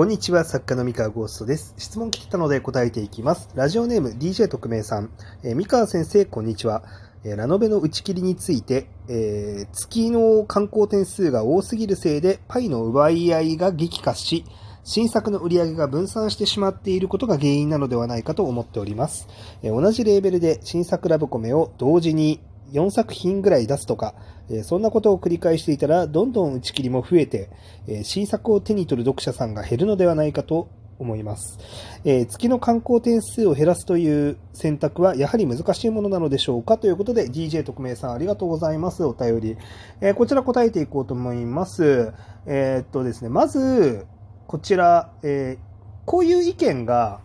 こんにちは、作家の三河ゴーストです。質問来てたので答えていきます。ラジオネーム DJ 特命さん。えー三河先生、こんにちは。えーラノベの打ち切りについて、えー月の観光点数が多すぎるせいで、パイの奪い合いが激化し、新作の売り上げが分散してしまっていることが原因なのではないかと思っております。え同じレーベルで新作ラブコメを同時に4作品ぐらい出すとか、えそんなことを繰り返していたら、どんどん打ち切りも増えて、え新作を手に取る読者さんが減るのではないかと思います。え月の観光点数を減らすという選択はやはり難しいものなのでしょうか？ということで DJ 特命さんありがとうございます。お便り。えこちら答えていこうと思います。えーっとですね、まず、こちら、えこういう意見が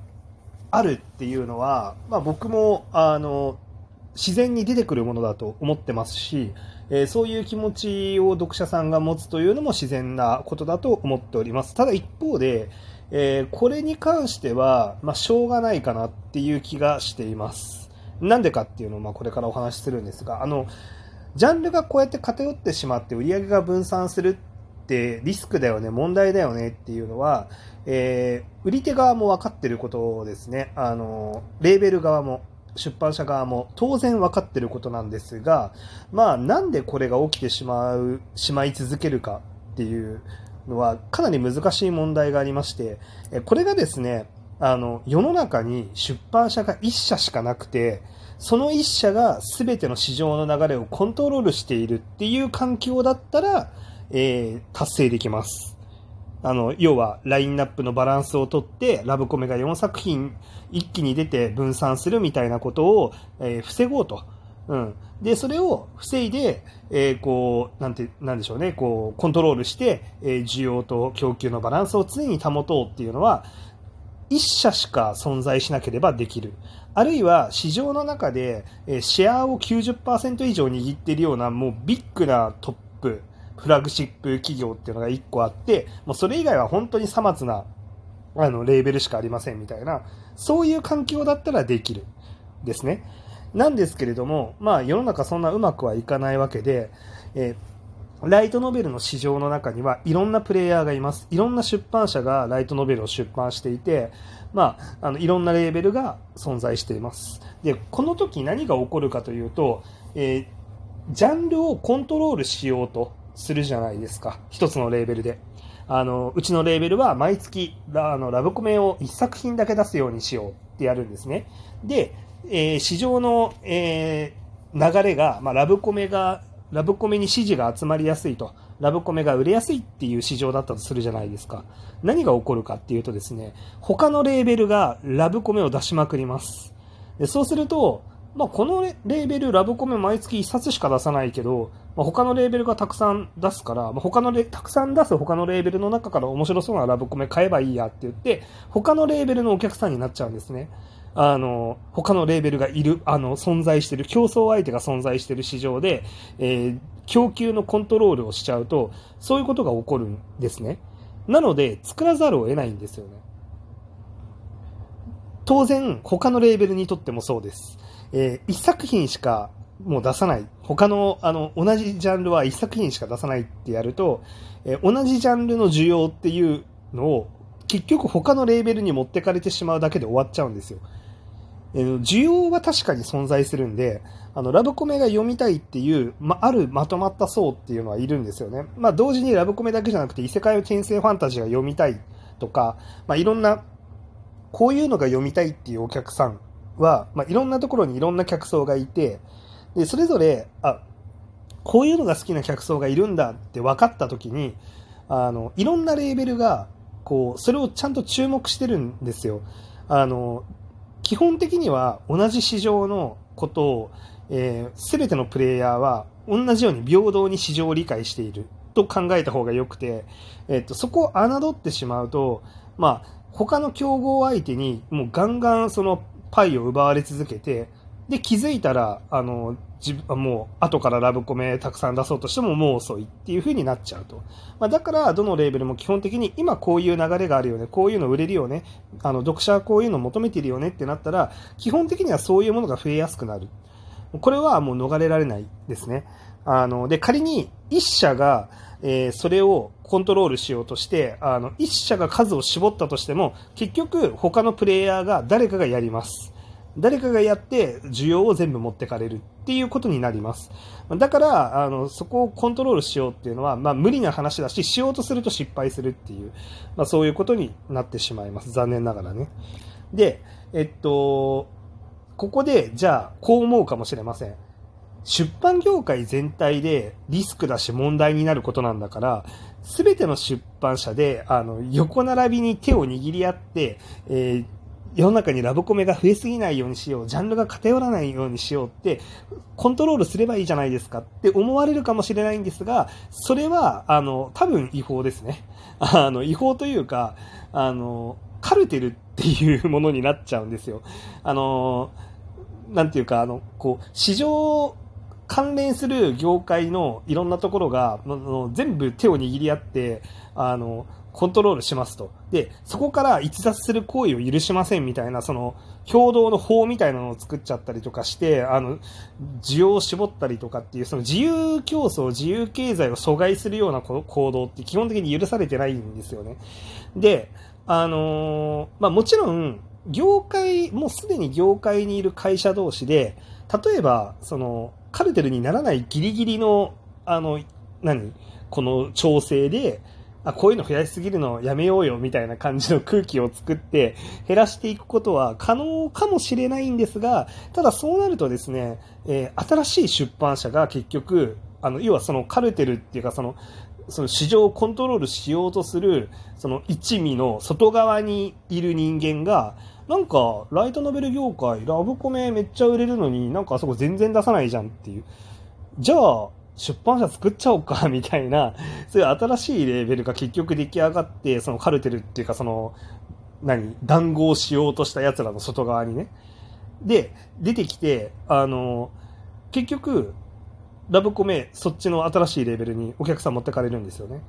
あるっていうのは、まあ僕も、あの、自然に出てくるものだと思ってますし、えーそういう気持ちを読者さんが持つというのも自然なことだと思っております。ただ一方で、えーこれに関しては、まあ、しょうがないかなっていう気がしています。なんでかっていうのを、まあ、これからお話しするんですが、あの、ジャンルがこうやって偏ってしまって売り上げが分散するってリスクだよね、問題だよねっていうのは、えー売り手側も分かってることですね。あの、レーベル側も、出版社側も当然分かってることなんですが、まあ、なんでこれが起きてしまう、しまい続けるかっていうのは、かなり難しい問題がありまして、これがですね、あの、世の中に出版社が1社しかなくて、その1社が全ての市場の流れをコントロールしているっていう環境だったら、えー達成できます。あの、要は、ラインナップのバランスをとって、ラブコメが4作品一気に出て分散するみたいなことを、えー防ごうと。うん。で、それを防いで、えーこう、なんて、なんでしょうね、こう、コントロールして、えー需要と供給のバランスを常に保とうっていうのは、一社しか存在しなければできる。あるいは市場の中でシェアを90%以上握っているようなもうビッグなトップ、フラグシップ企業っていうのが1個あって、もうそれ以外は本当にさまつなあのレーベルしかありませんみたいな、そういう環境だったらできる。ですね。なんですけれども、まあ世の中そんなうまくはいかないわけで、えーライトノベルの市場の中にはいろんなプレイヤーがいます。いろんな出版社がライトノベルを出版していて、まあ、あのいろんなレーベルが存在しています。で、この時何が起こるかというと、えージャンルをコントロールしようとするじゃないですか。一つのレーベルで。あの、うちのレーベルは毎月ラあのラブコメを1作品だけ出すようにしようってやるんですね。で、えー市場の、えー流れが、まあ、ラブコメが、ラブコメに支持が集まりやすいと、ラブコメが売れやすいっていう市場だったとするじゃないですか。何が起こるかっていうとですね、他のレーベルがラブコメを出しまくります。でそうすると、まあ、このレーベル、ラブコメ毎月1冊しか出さないけど、まあ、他のレーベルがたくさん出すから、まあ、他のレたくさん出す他のレーベルの中から面白そうなラブコメ買えばいいやって言って、他のレーベルのお客さんになっちゃうんですね。あの、他のレーベルがいる、あの、存在してる、競争相手が存在してる市場で、えー供給のコントロールをしちゃうと、そういうことが起こるんですね。なので、作らざるを得ないんですよね。当然、他のレーベルにとってもそうです。えー一作品しかもう出さない。他の、あの、同じジャンルは一作品しか出さないってやると、えー同じジャンルの需要っていうのを、結局他のレーベルに持ってかれてしまうだけで終わっちゃうんですよ。えー需要は確かに存在するんで、あの、ラブコメが読みたいっていう、ま、あるまとまった層っていうのはいるんですよね。まあ、同時にラブコメだけじゃなくて、異世界を転生ファンタジーが読みたいとか、まあ、いろんな、こういうのが読みたいっていうお客さんは、まあ、いろんなところにいろんな客層がいて、で、それぞれ、あ、こういうのが好きな客層がいるんだって分かった時に、あの、いろんなレーベルが、こう、それをちゃんと注目してるんですよ。あの、基本的には同じ市場のことを、えー、全てのプレイヤーは同じように平等に市場を理解していると考えた方がよくて、えっと、そこを侮ってしまうと、まあ、他の競合相手にもうガンガンそのパイを奪われ続けて、で、気づいたら、あの、自分、もう、後からラブコメたくさん出そうとしてももう遅いっていう風になっちゃうと。まあ、だから、どのレーベルも基本的に今こういう流れがあるよね、こういうの売れるよね、あの、読者はこういうの求めてるよねってなったら、基本的にはそういうものが増えやすくなる。これはもう逃れられないですね。あの、で、仮に一社が、えー、それをコントロールしようとして、あの、一社が数を絞ったとしても、結局他のプレイヤーが誰かがやります。誰かがやって需要を全部持ってかれるっていうことになります。だから、あの、そこをコントロールしようっていうのは、まあ無理な話だし、しようとすると失敗するっていう、まあそういうことになってしまいます。残念ながらね。で、えっと、ここで、じゃあ、こう思うかもしれません。出版業界全体でリスクだし問題になることなんだから、すべての出版社で、あの、横並びに手を握り合って、えー、世の中にラブコメが増えすぎないようにしよう、ジャンルが偏らないようにしようって、コントロールすればいいじゃないですかって思われるかもしれないんですが、それは、あの、多分違法ですね。あの、違法というか、あの、カルテルっていうものになっちゃうんですよ。あの、なんていうか、あの、こう、市場関連する業界のいろんなところが、全部手を握り合って、あの、コントロールしますと。で、そこから逸脱する行為を許しませんみたいな、その、共同の法みたいなのを作っちゃったりとかして、あの、需要を絞ったりとかっていう、その自由競争、自由経済を阻害するような行動って基本的に許されてないんですよね。で、あのー、まあ、もちろん、業界、もうすでに業界にいる会社同士で、例えば、その、カルテルにならないギリギリの、あの、何？この調整で、あ、こういうの増やしすぎるのやめようよみたいな感じの空気を作って減らしていくことは可能かもしれないんですが、ただそうなるとですね、えー、新しい出版社が結局、あの、要はそのカルテルっていうかその、その市場をコントロールしようとする、その一味の外側にいる人間が、なんか、ライトノベル業界、ラブコメめっちゃ売れるのに、なんかあそこ全然出さないじゃんっていう。じゃあ、出版社作っちゃおうか、みたいな、そういう新しいレーベルが結局出来上がって、そのカルテルっていうか、その、何、談合しようとした奴らの外側にね。で、出てきて、あの、結局、ラブコメ、そっちの新しいレベルにお客さん持ってかれるんですよね。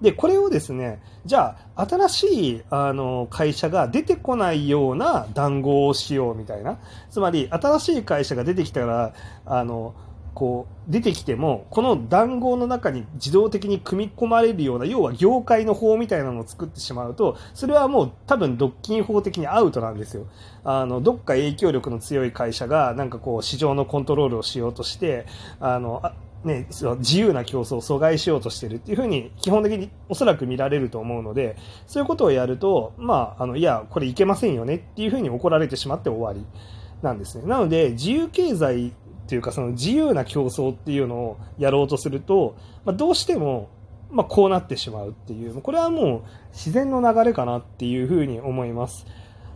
で、これをですね、じゃあ、新しい、あの、会社が出てこないような談合をしようみたいな。つまり、新しい会社が出てきたら、あの、こう、出てきても、この談合の中に自動的に組み込まれるような、要は業界の法みたいなのを作ってしまうと、それはもう多分独禁法的にアウトなんですよ。あの、どっか影響力の強い会社が、なんかこう、市場のコントロールをしようとして、あの、あね、自由な競争を阻害しようとしてるっていうふうに基本的におそらく見られると思うので、そういうことをやると、まあ、あの、いや、これいけませんよねっていうふうに怒られてしまって終わりなんですね。なので、自由経済っていうかその自由な競争っていうのをやろうとすると、まあ、どうしても、まあ、こうなってしまうっていう、これはもう自然の流れかなっていうふうに思います。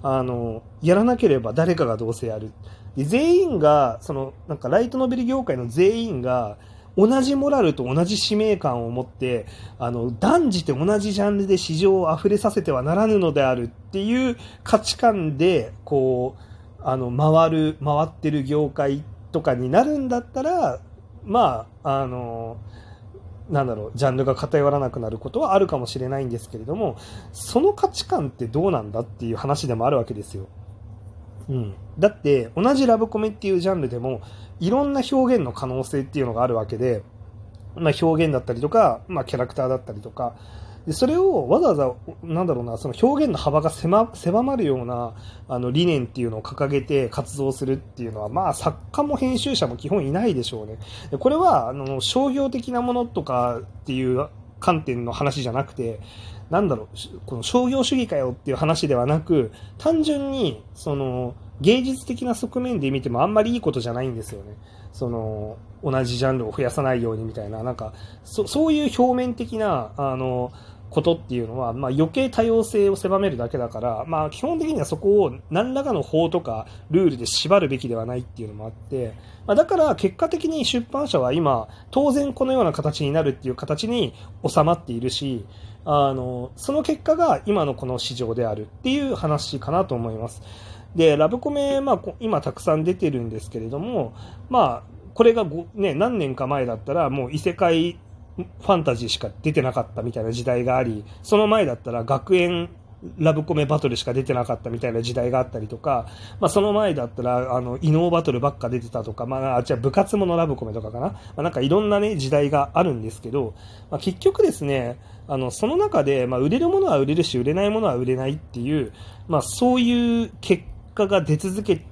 あの、やらなければ誰かがどうせやる。で全員が、その、なんかライトノベル業界の全員が、同じモラルと同じ使命感を持って、あの、断じて同じジャンルで市場を溢れさせてはならぬのであるっていう価値観で、こう、あの、回る、回ってる業界ってとかになるんだったら、まあ、あの、なんだろう、ジャンルが偏らなくなることはあるかもしれないんですけれども、その価値観ってどうなんだっていう話でもあるわけですよ。うん。だって、同じラブコメっていうジャンルでも、いろんな表現の可能性っていうのがあるわけで、まあ、表現だったりとか、まあ、キャラクターだったりとか、でそれをわざわざ、なんだろうな、その表現の幅が狭まるようなあの理念っていうのを掲げて活動するっていうのは、まあ作家も編集者も基本いないでしょうね。でこれはあの商業的なものとかっていう観点の話じゃなくて、なんだろう、この商業主義かよっていう話ではなく、単純に、その、芸術的な側面で見てもあんまりいいことじゃないんですよね。その、同じジャンルを増やさないようにみたいな、なんか、そそういう表面的な、あの、ことっていうのは、まあ、余計多様性を狭めるだけだから、まあ、基本的にはそこを何らかの法とかルールで縛るべきではないっていうのもあって、まあ、だから結果的に出版社は今、当然このような形になるっていう形に収まっているし、あの、その結果が今のこの市場であるっていう話かなと思います。で、ラブコメ、まあ、今たくさん出てるんですけれども、まあ、これがね、何年か前だったらもう異世界ファンタジーしか出てなかったみたいな時代があり、その前だったら学園ラブコメバトルしか出てなかったみたいな時代があったりとか、まあ、その前だったら、あの、異能バトルばっか出てたとか、まあ、あ、じゃ部活ものラブコメとかかな。まあ、なんかいろんなね、時代があるんですけど、まあ、結局ですね、あの、その中で、まあ、売れるものは売れるし、売れないものは売れないっていう、まあ、そういう結果が出続け、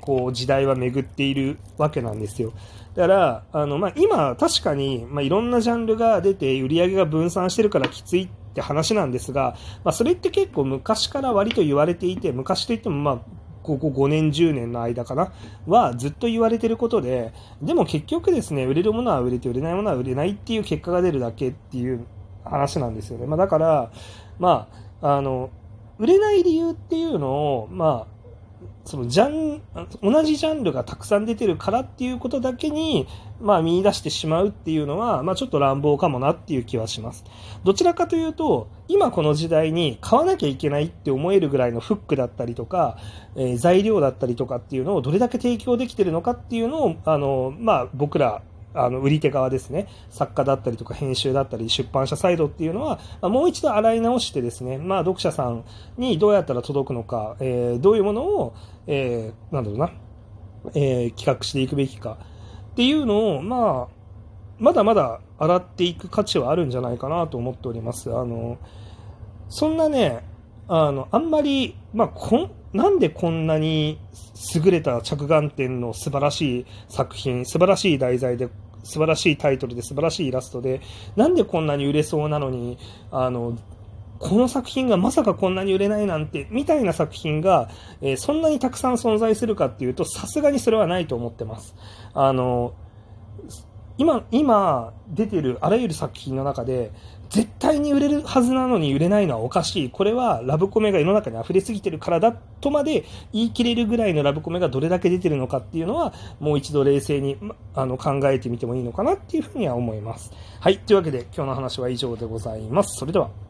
こう、時代は巡っているわけなんですよ。だから、あの、まあ、今、確かに、まあ、いろんなジャンルが出て、売り上げが分散してるからきついって話なんですが、まあ、それって結構昔から割と言われていて、昔といっても、まあ、ここ5年、10年の間かなはずっと言われてることで、でも結局ですね、売れるものは売れて、売れないものは売れないっていう結果が出るだけっていう話なんですよね。まあ、だから、まあ、あの、売れない理由っていうのを、まあ、そのジャン、同じジャンルがたくさん出てるからっていうことだけに、まあ見出してしまうっていうのは、まあちょっと乱暴かもなっていう気はします。どちらかというと、今この時代に買わなきゃいけないって思えるぐらいのフックだったりとか、えー、材料だったりとかっていうのをどれだけ提供できてるのかっていうのを、あの、まあ僕らあの売り手側ですね、作家だったりとか編集だったり出版社サイドっていうのは、もう一度洗い直してですね、まあ、読者さんにどうやったら届くのか、えー、どういうものを、えー、なんだろうな、えー、企画していくべきかっていうのを、まあ、まだまだ洗っていく価値はあるんじゃないかなと思っております。あの、そんなね、あの、あんまり、まあ、こん、なんでこんなに優れた着眼点の素晴らしい作品、素晴らしい題材で、素晴らしいタイトルで、素晴らしいイラストで、なんでこんなに売れそうなのに、あの、この作品がまさかこんなに売れないなんて、みたいな作品が、えー、そんなにたくさん存在するかっていうと、さすがにそれはないと思ってます。あの、今、今出てるあらゆる作品の中で、絶対に売れるはずなのに売れないのはおかしい。これはラブコメが世の中に溢れすぎてるからだとまで言い切れるぐらいのラブコメがどれだけ出てるのかっていうのは、もう一度冷静に、あの考えてみてもいいのかなっていうふうには思います。はい。というわけで今日の話は以上でございます。それでは。